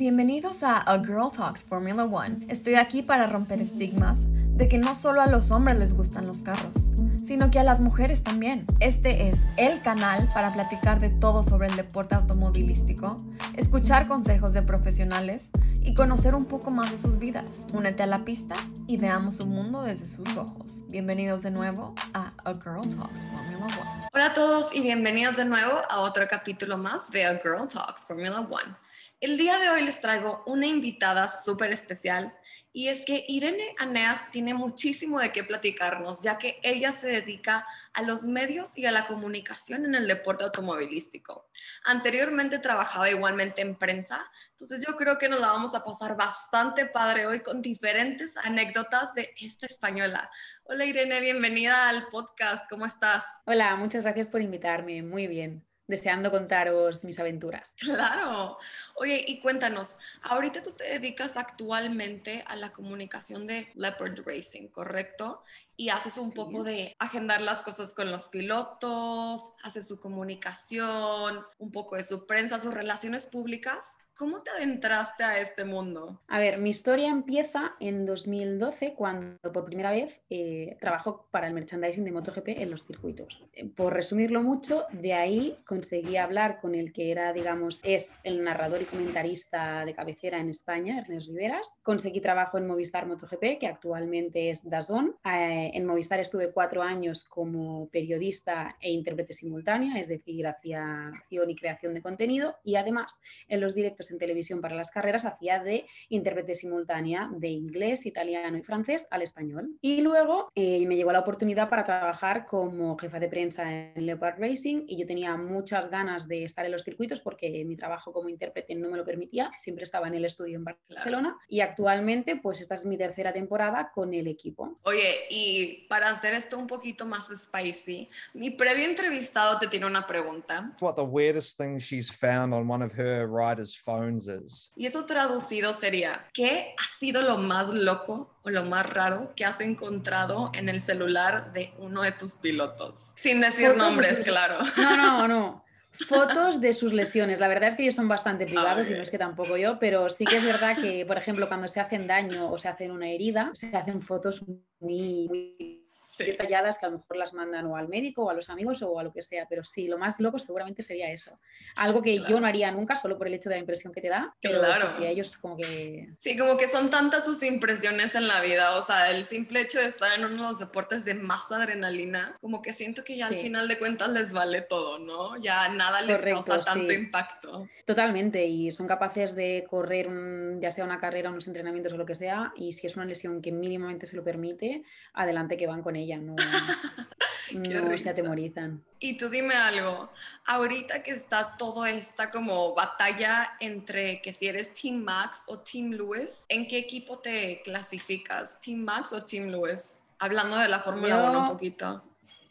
Bienvenidos a A Girl Talks Formula One. Estoy aquí para romper estigmas de que no solo a los hombres les gustan los carros, sino que a las mujeres también. Este es el canal para platicar de todo sobre el deporte automovilístico, escuchar consejos de profesionales y conocer un poco más de sus vidas. Únete a la pista y veamos su mundo desde sus ojos. Bienvenidos de nuevo a A Girl Talks Formula One. Hola a todos y bienvenidos de nuevo a otro capítulo más de A Girl Talks Formula One. El día de hoy les traigo una invitada súper especial y es que Irene Aneas tiene muchísimo de qué platicarnos, ya que ella se dedica a los medios y a la comunicación en el deporte automovilístico. Anteriormente trabajaba igualmente en prensa, entonces yo creo que nos la vamos a pasar bastante padre hoy con diferentes anécdotas de esta española. Hola Irene, bienvenida al podcast, ¿cómo estás? Hola, muchas gracias por invitarme, muy bien deseando contaros mis aventuras. Claro. Oye, y cuéntanos, ahorita tú te dedicas actualmente a la comunicación de Leopard Racing, ¿correcto? Y haces un poco de agendar las cosas con los pilotos, haces su comunicación, un poco de su prensa, sus relaciones públicas. ¿Cómo te adentraste a este mundo? A ver, mi historia empieza en 2012 cuando por primera vez eh, trabajo para el merchandising de MotoGP en los circuitos. Eh, por resumirlo mucho, de ahí conseguí hablar con el que era, digamos, es el narrador y comentarista de cabecera en España, Ernest Riveras. Conseguí trabajo en Movistar MotoGP, que actualmente es Dazón. Eh, en Movistar estuve cuatro años como periodista e intérprete simultánea, es decir, hacía acción y creación de contenido y además en los directos en televisión para las carreras hacía de intérprete simultánea de inglés, italiano y francés al español. Y luego eh, me llegó la oportunidad para trabajar como jefa de prensa en Leopard Racing y yo tenía muchas ganas de estar en los circuitos porque mi trabajo como intérprete no me lo permitía, siempre estaba en el estudio en Barcelona y actualmente pues esta es mi tercera temporada con el equipo. Oye, y para hacer esto un poquito más spicy, mi previo entrevistado te tiene una pregunta. What the weirdest thing she's found on one of her riders' phones y eso traducido sería, ¿qué ha sido lo más loco o lo más raro que has encontrado en el celular de uno de tus pilotos? Sin decir nombres, claro. No, no, no. Fotos de sus lesiones. La verdad es que ellos son bastante privados y no es que tampoco yo, pero sí que es verdad que, por ejemplo, cuando se hacen daño o se hacen una herida, se hacen fotos muy detalladas que a lo mejor las mandan o al médico o a los amigos o a lo que sea, pero sí, lo más loco seguramente sería eso. Algo que yo no haría nunca solo por el hecho de la impresión que te da, pero claro. sí, ellos como que... Sí, como que son tantas sus impresiones en la vida, o sea, el simple hecho de estar en uno de los deportes de más adrenalina, como que siento que ya al final de cuentas les vale todo, ¿no? Ya nada les causa tanto impacto. Totalmente, y son capaces de correr ya sea una carrera, unos entrenamientos o lo que sea, y si es una lesión que mínimamente se lo permite, adelante que van con ella no, no se atemorizan. Y tú dime algo, ahorita que está toda esta como batalla entre que si eres Team Max o Team Lewis, ¿en qué equipo te clasificas? ¿Team Max o Team Lewis? Hablando de la Fórmula 1 un poquito.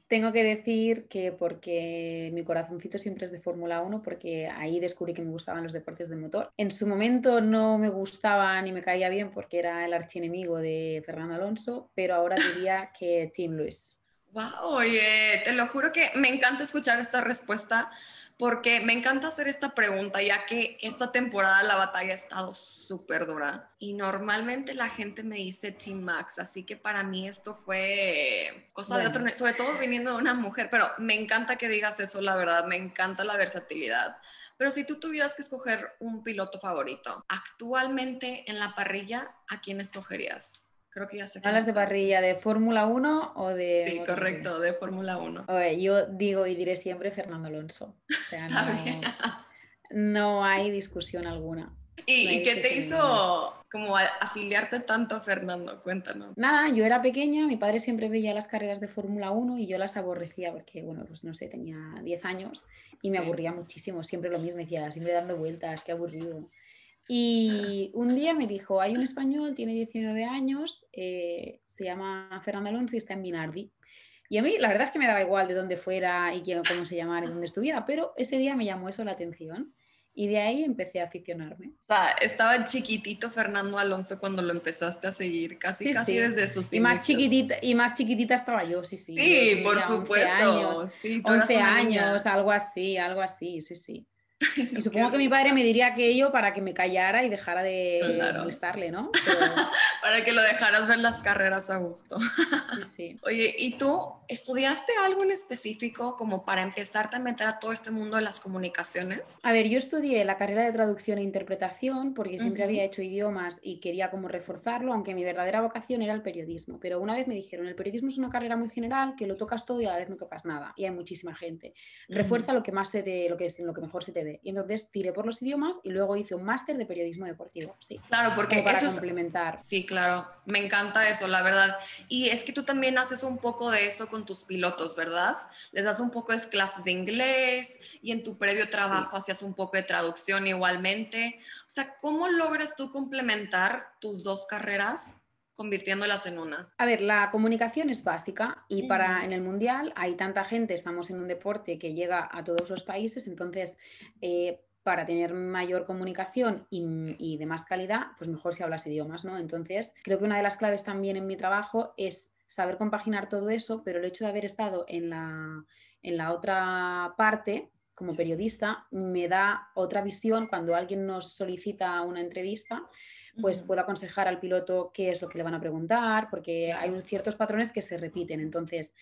Tengo que decir que porque mi corazoncito siempre es de Fórmula 1, porque ahí descubrí que me gustaban los deportes de motor. En su momento no me gustaba ni me caía bien porque era el archienemigo de Fernando Alonso, pero ahora diría que Team Luis. Wow, oye, te lo juro que me encanta escuchar esta respuesta porque me encanta hacer esta pregunta, ya que esta temporada la batalla ha estado súper dura y normalmente la gente me dice Team Max, así que para mí esto fue cosa de otro, sobre todo viniendo de una mujer, pero me encanta que digas eso, la verdad, me encanta la versatilidad. Pero si tú tuvieras que escoger un piloto favorito, actualmente en la parrilla, ¿a quién escogerías? Creo que ya sé. ¿Hablas de parrilla de Fórmula 1 o de.? Sí, correcto, de Fórmula 1. yo digo y diré siempre Fernando Alonso. O sea, no, hay discusión alguna. ¿Y, qué te hizo como afiliarte tanto a Fernando? Cuéntanos. Nada, yo era pequeña, mi padre siempre veía las carreras de Fórmula 1 y yo las aborrecía porque, bueno, pues no sé, tenía 10 años y me aburría muchísimo, siempre lo mismo, decía, siempre dando vueltas, qué aburrido. Y un día me dijo, hay un español, tiene 19 años, eh, se llama Fernando Alonso y está en Minardi. Y a mí la verdad es que me daba igual de dónde fuera y cómo se llamara y dónde estuviera, pero ese día me llamó eso la atención. Y de ahí empecé a aficionarme. O sea, estaba chiquitito Fernando Alonso cuando lo empezaste a seguir, casi casi desde sus y más chiquitita Y más chiquitita estaba yo, sí, sí. Sí, por supuesto. 11 años, sí, 11 años algo así, algo así, sí, sí. Y supongo que mi padre me diría aquello para que me callara y dejara de Claro. molestarle, ¿no? Para que lo dejaras ver las carreras a gusto. Pero, sí, sí. Oye, ¿y tú estudiaste algo en específico como para empezarte a meter a todo este mundo de las comunicaciones? A ver, yo estudié la carrera de traducción e interpretación porque siempre Ujú. había hecho idiomas y quería como reforzarlo, aunque mi verdadera vocación era el periodismo. Pero una vez me dijeron, el periodismo es una carrera muy general, que lo tocas todo y a la vez no tocas nada. Y hay muchísima gente. Refuerza lo que más se te, lo que es lo que mejor se te dé. Y entonces tiré por los idiomas y luego hice un máster de periodismo deportivo. Sí. Claro, porque Como para eso es, complementar. Sí, claro, me encanta eso, la verdad. Y es que tú también haces un poco de eso con tus pilotos, ¿verdad? Les das un poco de clases de inglés y en tu previo trabajo hacías un poco de traducción igualmente. O sea, ¿cómo logras tú complementar tus dos carreras convirtiéndolas en una? A ver, la comunicación es básica y para en el mundial hay tanta gente, estamos en un deporte que llega a todos los países, entonces eh, para tener mayor comunicación y, y de más calidad, pues mejor si hablas idiomas, ¿no? Entonces creo que una de las claves también en mi trabajo es saber compaginar todo eso, pero el hecho de haber estado en la, en la otra parte como Sí. periodista me da otra visión cuando alguien nos solicita una entrevista pues puedo aconsejar al piloto qué es lo que le van a preguntar, porque hay un- ciertos patrones que se repiten. Entonces,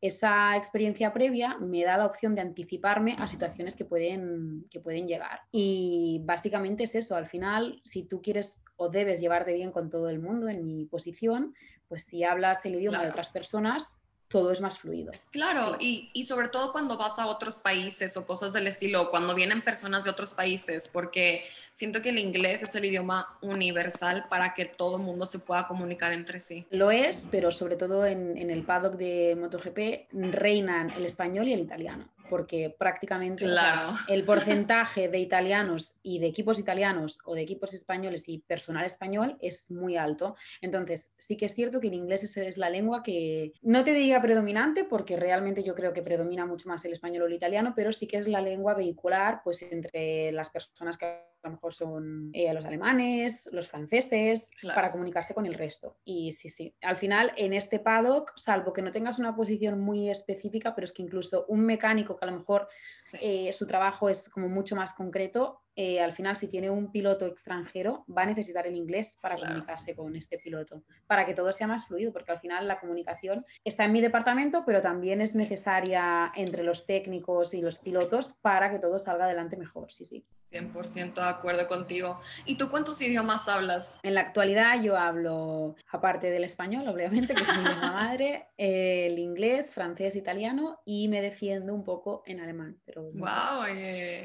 esa experiencia previa me da la opción de anticiparme a situaciones que pueden, que pueden llegar. Y básicamente es eso, al final, si tú quieres o debes llevarte bien con todo el mundo, en mi posición, pues si hablas el idioma de otras personas, todo es más fluido. Claro, Sí. y, y sobre todo cuando vas a otros países o cosas del estilo, cuando vienen personas de otros países, porque siento que el inglés es el idioma universal para que todo el mundo se pueda comunicar entre sí. Lo es, pero sobre todo en, en el paddock de MotoGP reinan el español y el italiano, porque prácticamente o sea, Claro. el porcentaje de italianos y de equipos italianos o de equipos españoles y personal español es muy alto. Entonces, sí que es cierto que el inglés es, es la lengua que no te diría predominante, porque realmente yo creo que predomina mucho más el español o el italiano, pero sí que es la lengua vehicular pues entre las personas que a lo mejor son eh, los alemanes, los franceses, Claro. para comunicarse con el resto. Y sí, sí, al final en este paddock, salvo que no tengas una posición muy específica, pero es que incluso un mecánico que a lo mejor Sí. eh, su trabajo es como mucho más concreto, eh, al final si tiene un piloto extranjero va a necesitar el inglés para Claro. comunicarse con este piloto, para que todo sea más fluido, porque al final la comunicación está en mi departamento, pero también es necesaria entre los técnicos y los pilotos para que todo salga adelante mejor, sí, sí. 100% de acuerdo contigo. ¿Y tú cuántos idiomas hablas? En la actualidad yo hablo, aparte del español, obviamente, que es mi lengua madre, el inglés, francés, italiano y me defiendo un poco en alemán. Pero. Wow,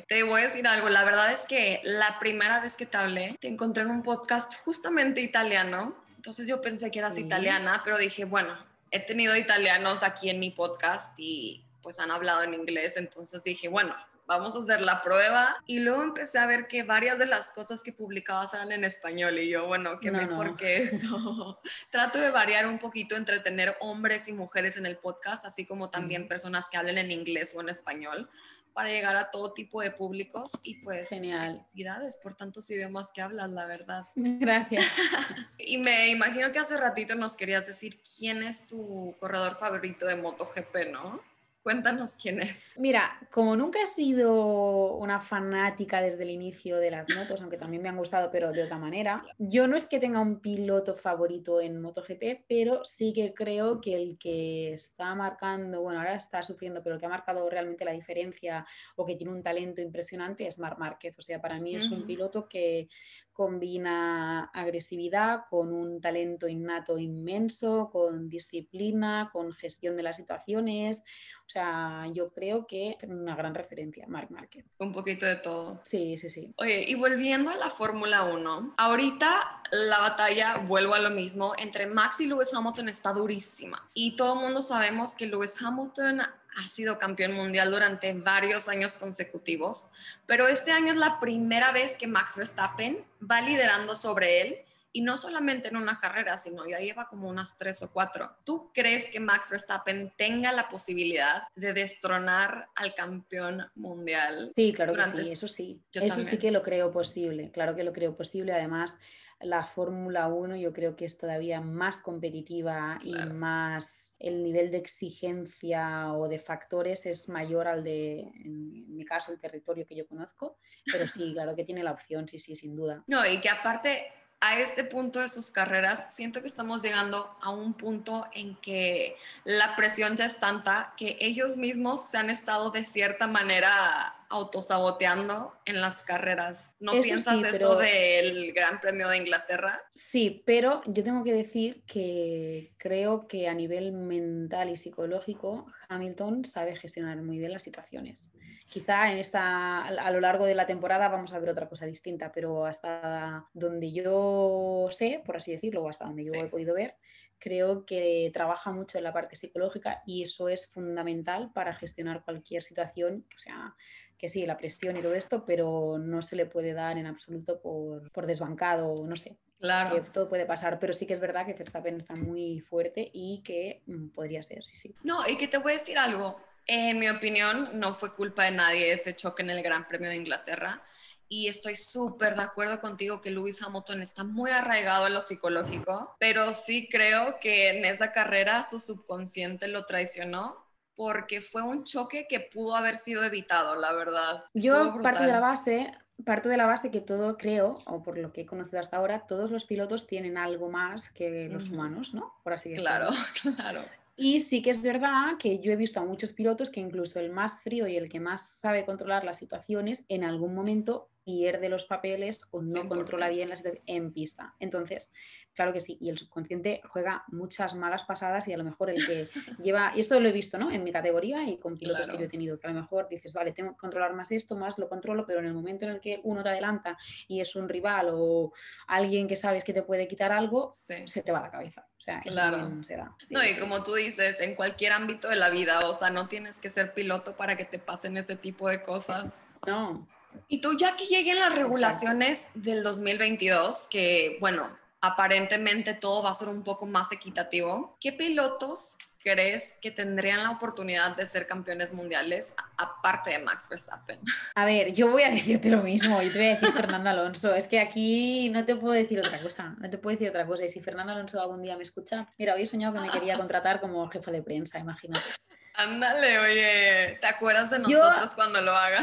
te voy a decir algo. La verdad es que la primera vez que te hablé, te encontré en un podcast justamente italiano. Entonces yo pensé que eras italiana, pero dije, bueno, he tenido italianos aquí en mi podcast y pues han hablado en inglés. Entonces dije, bueno, vamos a hacer la prueba. Y luego empecé a ver que varias de las cosas que publicabas eran en español. Y yo, bueno, qué No, mejor no. que eso. Trato de variar un poquito entre tener hombres y mujeres en el podcast, así como también personas que hablen en inglés o en español para llegar a todo tipo de públicos y pues Genial. felicidades por tantos idiomas que hablas, la verdad. Gracias. Y me imagino que hace ratito nos querías decir quién es tu corredor favorito de MotoGP, ¿no? Cuéntanos quién es. Mira, como nunca he sido una fanática desde el inicio de las motos, aunque también me han gustado, pero de otra manera, yo no es que tenga un piloto favorito en MotoGP, pero sí que creo que el que está marcando, bueno, ahora está sufriendo, pero el que ha marcado realmente la diferencia o que tiene un talento impresionante es Marc Márquez. O sea, para mí es un piloto que combina agresividad con un talento innato inmenso, con disciplina, con gestión de las situaciones. O sea, yo creo que es una gran referencia, Marc Márquez. Un poquito de todo. Sí, sí, sí. Oye, y volviendo a la Fórmula 1, ahorita la batalla, vuelvo a lo mismo, entre Max y Lewis Hamilton está durísima. Y todo el mundo sabemos que Lewis Hamilton ha sido campeón mundial durante varios años consecutivos, pero este año es la primera vez que Max Verstappen va liderando sobre él y no solamente en una carrera, sino ya lleva como unas tres o cuatro. ¿Tú crees que Max Verstappen tenga la posibilidad de destronar al campeón mundial? Sí, claro que sí, este- eso sí. Yo Eso sí que lo creo posible, claro que lo creo posible. Además, la Fórmula 1 yo creo que es todavía más competitiva y más el nivel de exigencia o de factores es mayor al de, en mi caso, el territorio que yo conozco. Pero sí, claro que tiene la opción, sí, sí, sin duda. No, y que aparte a este punto de sus carreras, siento que estamos llegando a un punto en que la presión ya es tanta que ellos mismos se han estado de cierta manera autosaboteando en las carreras. ¿No Eso piensas sí, eso pero- del Gran Premio de Inglaterra? Sí, pero yo tengo que decir que creo que a nivel mental y psicológico Hamilton sabe gestionar muy bien las situaciones. Quizá en esta, a lo largo de la temporada vamos a ver otra cosa distinta, pero hasta donde yo sé, por así decirlo, o hasta donde yo Sí. he podido ver, creo que trabaja mucho en la parte psicológica y eso es fundamental para gestionar cualquier situación, o sea, que sí, la presión y todo esto, pero no se le puede dar en absoluto por, por desbancado, no sé, que Claro. todo puede pasar, pero sí que es verdad que Verstappen está muy fuerte y que mm, podría ser, sí, sí. No, y que te voy a decir algo. En mi opinión, no fue culpa de nadie ese choque en el Gran Premio de Inglaterra. Y estoy súper de acuerdo contigo que Lewis Hamilton está muy arraigado en lo psicológico, pero sí creo que en esa carrera su subconsciente lo traicionó porque fue un choque que pudo haber sido evitado, la verdad. Yo parto de la base, parto de la base que todo creo, o por lo que he conocido hasta ahora, todos los pilotos tienen algo más que los humanos, ¿no? Por así decirlo. Claro, claro. Y sí que es verdad que yo he visto a muchos pilotos que incluso el más frío y el que más sabe controlar las situaciones, en algún momento pierde los papeles o no controla 100%. bien la situación en pista. Entonces, claro que sí, y el subconsciente juega muchas malas pasadas y a lo mejor el que lleva, y esto lo he visto ¿no? en mi categoría y con pilotos que Claro. yo he tenido, que a lo mejor dices, vale, tengo que controlar más esto, más lo controlo, pero en el momento en el que uno te adelanta y es un rival o alguien que sabes que te puede quitar algo, Sí. se te va la cabeza. O sea, Claro. se da. Sí, No, y sí. como tú dices, en cualquier ámbito de la vida, o sea, no tienes que ser piloto para que te pasen ese tipo de cosas. No, Y tú, ya que lleguen las regulaciones del 2022, que bueno, aparentemente todo va a ser un poco más equitativo, ¿qué pilotos crees que tendrían la oportunidad de ser campeones mundiales aparte de Max Verstappen? A ver, yo voy a decirte lo mismo, yo te voy a decir Fernando Alonso, es que aquí no te puedo decir otra cosa, no te puedo decir otra cosa, y si Fernando Alonso algún día me escucha, mira, hoy he soñado que me quería contratar como jefa de prensa, imagínate. Ándale, oye, ¿te acuerdas de Yo- nosotros cuando lo haga?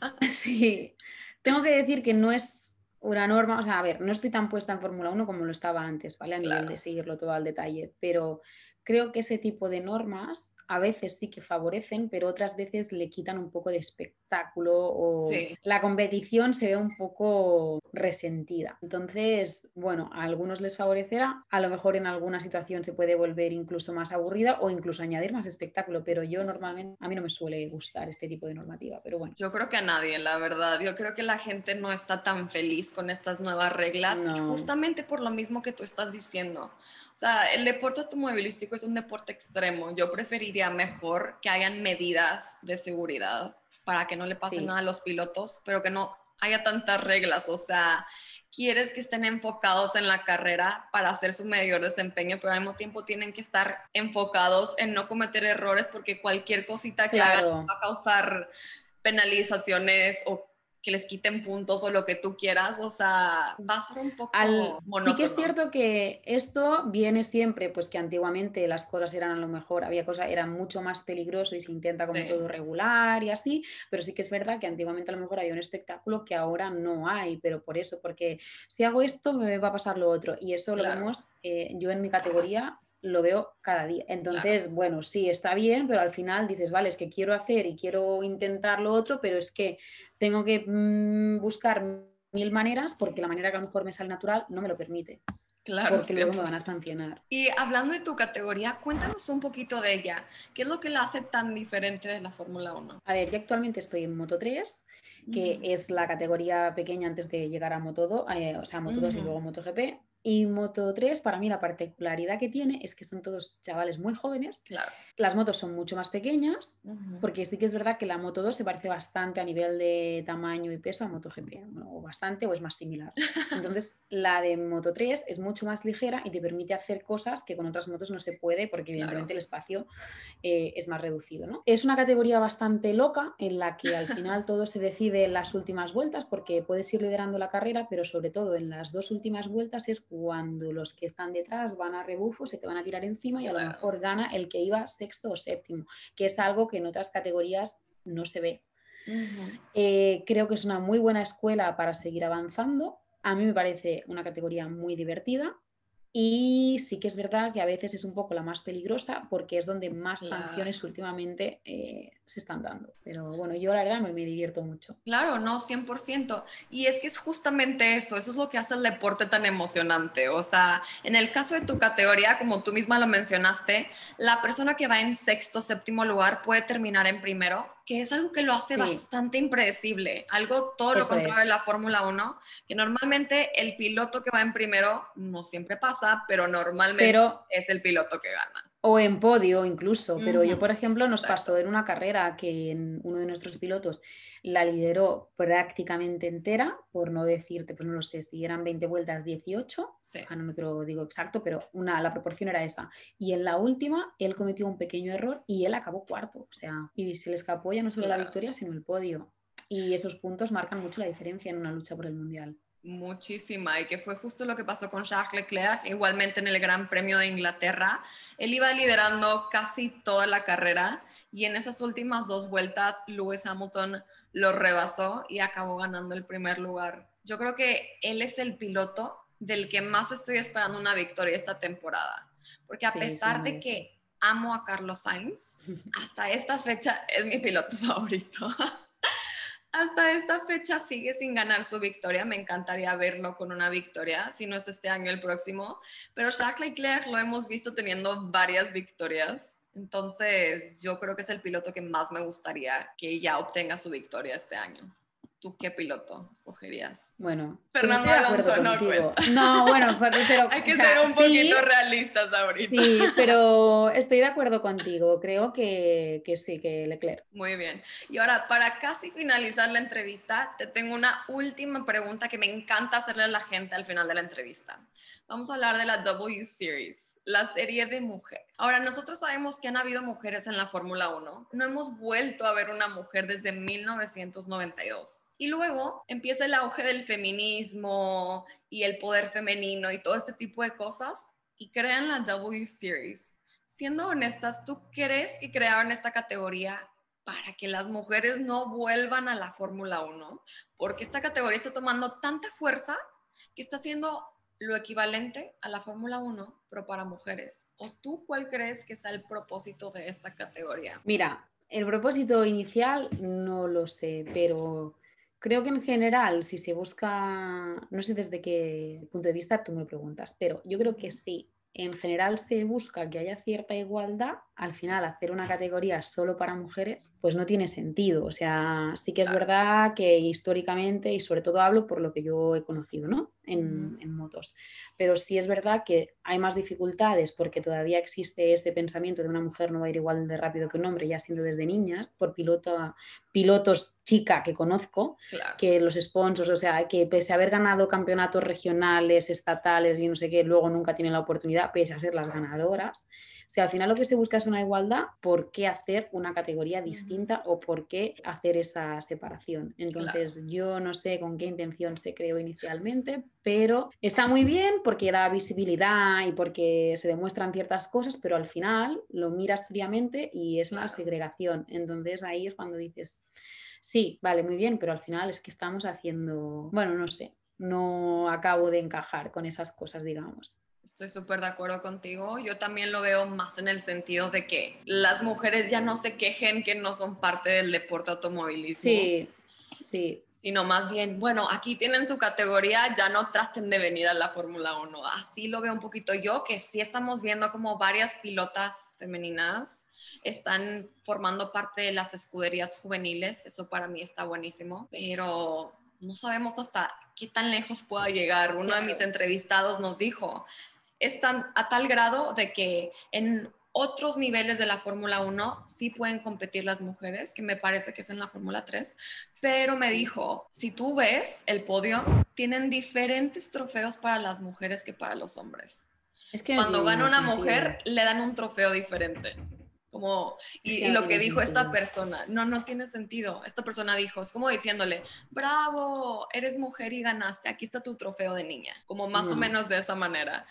Sí, tengo que decir que no es una norma, o sea, a ver, no estoy tan puesta en Fórmula 1 como lo estaba antes, ¿vale? A nivel Claro. de seguirlo todo al detalle, pero creo que ese tipo de normas a veces sí que favorecen, pero otras veces le quitan un poco de espectáculo o Sí. la competición se ve un poco resentida. Entonces, bueno, a algunos les favorecerá, a lo mejor en alguna situación se puede volver incluso más aburrida o incluso añadir más espectáculo, pero yo normalmente, a mí no me suele gustar este tipo de normativa, pero bueno. Yo creo que a nadie, la verdad. Yo creo que la gente no está tan feliz con estas nuevas reglas, No. justamente por lo mismo que tú estás diciendo. O sea, el deporte automovilístico es un deporte extremo. Yo preferiría mejor que hayan medidas de seguridad para que no le pase Sí. nada a los pilotos, pero que no haya tantas reglas. O sea, quieres que estén enfocados en la carrera para hacer su mayor desempeño, pero al mismo tiempo tienen que estar enfocados en no cometer errores porque cualquier cosita que hagan Claro. va a causar penalizaciones o que les quiten puntos o lo que tú quieras, o sea, va a ser un poco Al- monótono. sí que es cierto que esto viene siempre, pues que antiguamente las cosas eran a lo mejor, había cosas, eran mucho más peligroso y se intenta como Sí. todo regular y así, pero sí que es verdad que antiguamente a lo mejor había un espectáculo que ahora no hay, pero por eso, porque si hago esto me va a pasar lo otro y eso Claro. lo vemos, eh, yo en mi categoría lo veo cada día. Entonces, bueno, sí, está bien, pero al final dices, vale, es que quiero hacer y quiero intentar lo otro, pero es que tengo que mm, buscar mil maneras porque la manera que a lo mejor me sale natural no me lo permite, Claro, porque luego me van a 100%. sancionar. Y hablando de tu categoría, cuéntanos un poquito de ella. ¿Qué es lo que la hace tan diferente de la Fórmula 1? A ver, yo actualmente estoy en Moto 3, que Ujú. es la categoría pequeña antes de llegar a Moto 2, eh, o sea, Moto 2 y Ujú. luego MotoGP. Y Moto 3, para mí la particularidad que tiene es que son todos chavales muy jóvenes. Claro. Las motos son mucho más pequeñas, Ujú. porque sí que es verdad que la Moto 2 se parece bastante a nivel de tamaño y peso a MotoGP, bueno, o bastante o es más similar. Entonces, la de Moto 3 es mucho más ligera y te permite hacer cosas que con otras motos no se puede, porque Claro. evidentemente el espacio eh, es más reducido. ¿no? Es una categoría bastante loca en la que al final todo se decide en las últimas vueltas, porque puedes ir liderando la carrera, pero sobre todo en las dos últimas vueltas es cuando los que están detrás van a rebufo, se te van a tirar encima y a lo mejor gana el que iba sexto o séptimo, que es algo que en otras categorías no se ve. Eh, creo que es una muy buena escuela para seguir avanzando. A mí me parece una categoría muy divertida y sí que es verdad que a veces es un poco la más peligrosa porque es donde más Claro. sanciones últimamente eh, se están dando. Pero bueno, yo la verdad me, me divierto mucho. Claro, no, 100%. Y es que es justamente eso, eso es lo que hace el deporte tan emocionante. O sea, en el caso de tu categoría, como tú misma lo mencionaste, la persona que va en sexto, séptimo lugar puede terminar en primero, que es algo que lo hace Sí. bastante impredecible. Algo todo lo Eso contrario es. de la Fórmula 1, que normalmente el piloto que va en primero no siempre pasa, pero normalmente Pero es el piloto que gana. O en podio incluso, pero yo, por ejemplo, nos exacto. pasó en una carrera que en uno de nuestros pilotos la lideró prácticamente entera, por no decirte, pues no lo sé, si eran 20 vueltas, 18, Sí. ahora no te lo digo exacto, pero una, la proporción era esa. Y en la última, él cometió un pequeño error y él acabó cuarto, o sea, y se le escapó ya no solo la victoria, sino el podio. Y esos puntos marcan mucho la diferencia en una lucha por el Mundial. Muchísima, y que fue justo lo que pasó con Charles Leclerc, igualmente en el Gran Premio de Inglaterra. Él iba liderando casi toda la carrera y en esas últimas dos vueltas Lewis Hamilton lo rebasó y acabó ganando el primer lugar. Yo creo que él es el piloto del que más estoy esperando una victoria esta temporada, porque a Sí, pesar de que amo a Carlos Sainz, hasta esta fecha es mi piloto favorito. Hasta esta fecha sigue sin ganar su victoria. Me encantaría verlo con una victoria, si no es este año, el próximo. Pero Charles Leclerc lo hemos visto teniendo varias victorias. Entonces, yo creo que es el piloto que más me gustaría que ya obtenga su victoria este año. ¿Tú qué piloto escogerías? Bueno, pues Fernando acuerdo Alonso, no cuenta. No, bueno, pero, Hay que o sea, ser un sí, poquito realistas ahorita. Sí, pero estoy de acuerdo contigo. Creo que, que sí, que Leclerc. Muy bien. Y ahora, para casi finalizar la entrevista, te tengo una última pregunta que me encanta hacerle a la gente al final de la entrevista. Vamos a hablar de la W Series, la serie de mujeres. Ahora, nosotros sabemos que han habido mujeres en la Fórmula 1. No hemos vuelto a ver una mujer desde 1992. Y luego empieza el auge del feminismo y el poder femenino y todo este tipo de cosas y crean la W Series. Siendo honestas, ¿tú crees que crearon esta categoría para que las mujeres no vuelvan a la Fórmula 1? Porque esta categoría está tomando tanta fuerza que está haciendo lo equivalente a la Fórmula 1, pero para mujeres. ¿O tú cuál crees que sea el propósito de esta categoría? Mira, el propósito inicial no lo sé, pero creo que en general, si se busca, no sé desde qué punto de vista tú me lo preguntas, pero yo creo que sí, en general se busca que haya cierta igualdad, al final hacer una categoría solo para mujeres, pues no tiene sentido. O sea, sí que es Claro. verdad que históricamente, y sobre todo hablo por lo que yo he conocido, ¿no? En, en motos. Pero sí es verdad que hay más dificultades porque todavía existe ese pensamiento de una mujer no va a ir igual de rápido que un hombre, ya siendo desde niñas, por piloto, pilotos chica que conozco, Claro. que los sponsors, o sea, que pese a haber ganado campeonatos regionales, estatales y no sé qué, luego nunca tienen la oportunidad, pese a ser las ganadoras. O sea, al final lo que se busca es una igualdad, ¿por qué hacer una categoría distinta o por qué hacer esa separación? Entonces, yo no sé con qué intención se creó inicialmente, pero está muy bien porque da visibilidad y porque se demuestran ciertas cosas, pero al final lo miras fríamente y es una Claro. segregación. Entonces ahí es cuando dices, sí, vale, muy bien, pero al final es que estamos haciendo, bueno, no sé, no acabo de encajar con esas cosas, digamos. Estoy súper de acuerdo contigo. Yo también lo veo más en el sentido de que las mujeres ya no se quejen que no son parte del deporte automovilismo. Sí, sí, sino más bien, bueno, aquí tienen su categoría, ya no traten de venir a la Fórmula 1. Así lo veo un poquito yo, que sí estamos viendo como varias pilotas femeninas están formando parte de las escuderías juveniles, eso para mí está buenísimo, pero no sabemos hasta qué tan lejos pueda llegar. Uno de mis entrevistados nos dijo, es tan, a tal grado de que en otros niveles de la Fórmula 1 sí pueden competir las mujeres, que me parece que es en la Fórmula 3, pero me dijo, si tú ves el podio, tienen diferentes trofeos para las mujeres que para los hombres. Es que Cuando gana una mujer, le dan un trofeo diferente. Como, y, lo que dijo esta persona, no, no tiene sentido. Esta persona dijo, es como diciéndole, bravo, eres mujer y ganaste, aquí está tu trofeo de niña, como más o menos de esa manera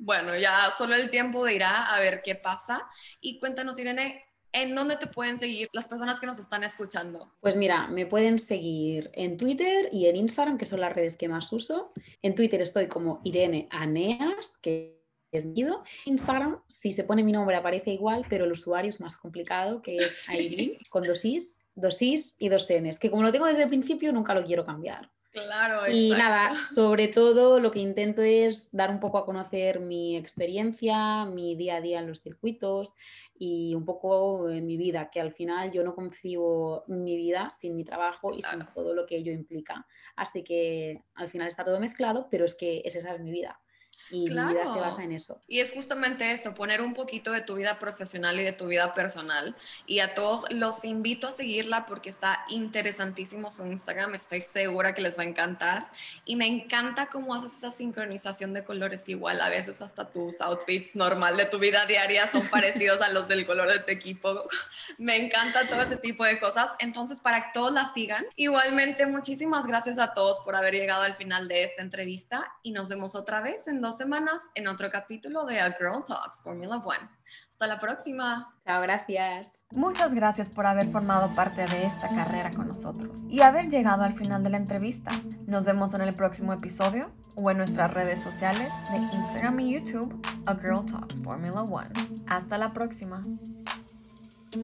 bueno, ya solo el tiempo dirá a ver qué pasa. Y cuéntanos, Irene, ¿en dónde te pueden seguir las personas que nos están escuchando? Pues mira, me pueden seguir en Twitter y en Instagram, que son las redes que más uso. En Twitter estoy como Irene Aneas, que es mío. Instagram, si se pone mi nombre aparece igual, pero el usuario es más complicado, que es Aileen, con dos is, dos is y dos n's, que como lo tengo desde el principio, nunca lo quiero cambiar. Claro, y nada, sobre todo lo que intento es dar un poco a conocer mi experiencia, mi día a día en los circuitos y un poco en mi vida, que al final yo no concibo mi vida sin mi trabajo y sin todo lo que ello implica. Así que al final está todo mezclado, pero es que esa es mi vida y mi vida se basa en eso. Y es justamente eso, poner un poquito de tu vida profesional y de tu vida personal. Y a todos los invito a seguirla porque está interesantísimo su Instagram, estoy segura que les va a encantar. Y me encanta cómo haces esa sincronización de colores igual, a veces hasta tus outfits normal de tu vida diaria son parecidos a los del color de tu equipo. me encanta todo ese tipo de cosas. Entonces, para que todos la sigan, igualmente muchísimas gracias a todos por haber llegado al final de esta entrevista y nos vemos otra vez en dos semanas en otro capítulo de A Girl Talks Formula One. Hasta la próxima. Chao, gracias. Muchas gracias por haber formado parte de esta carrera con nosotros y haber llegado al final de la entrevista. Nos vemos en el próximo episodio o en nuestras redes sociales de Instagram y YouTube, A Girl Talks Formula One. Hasta la próxima.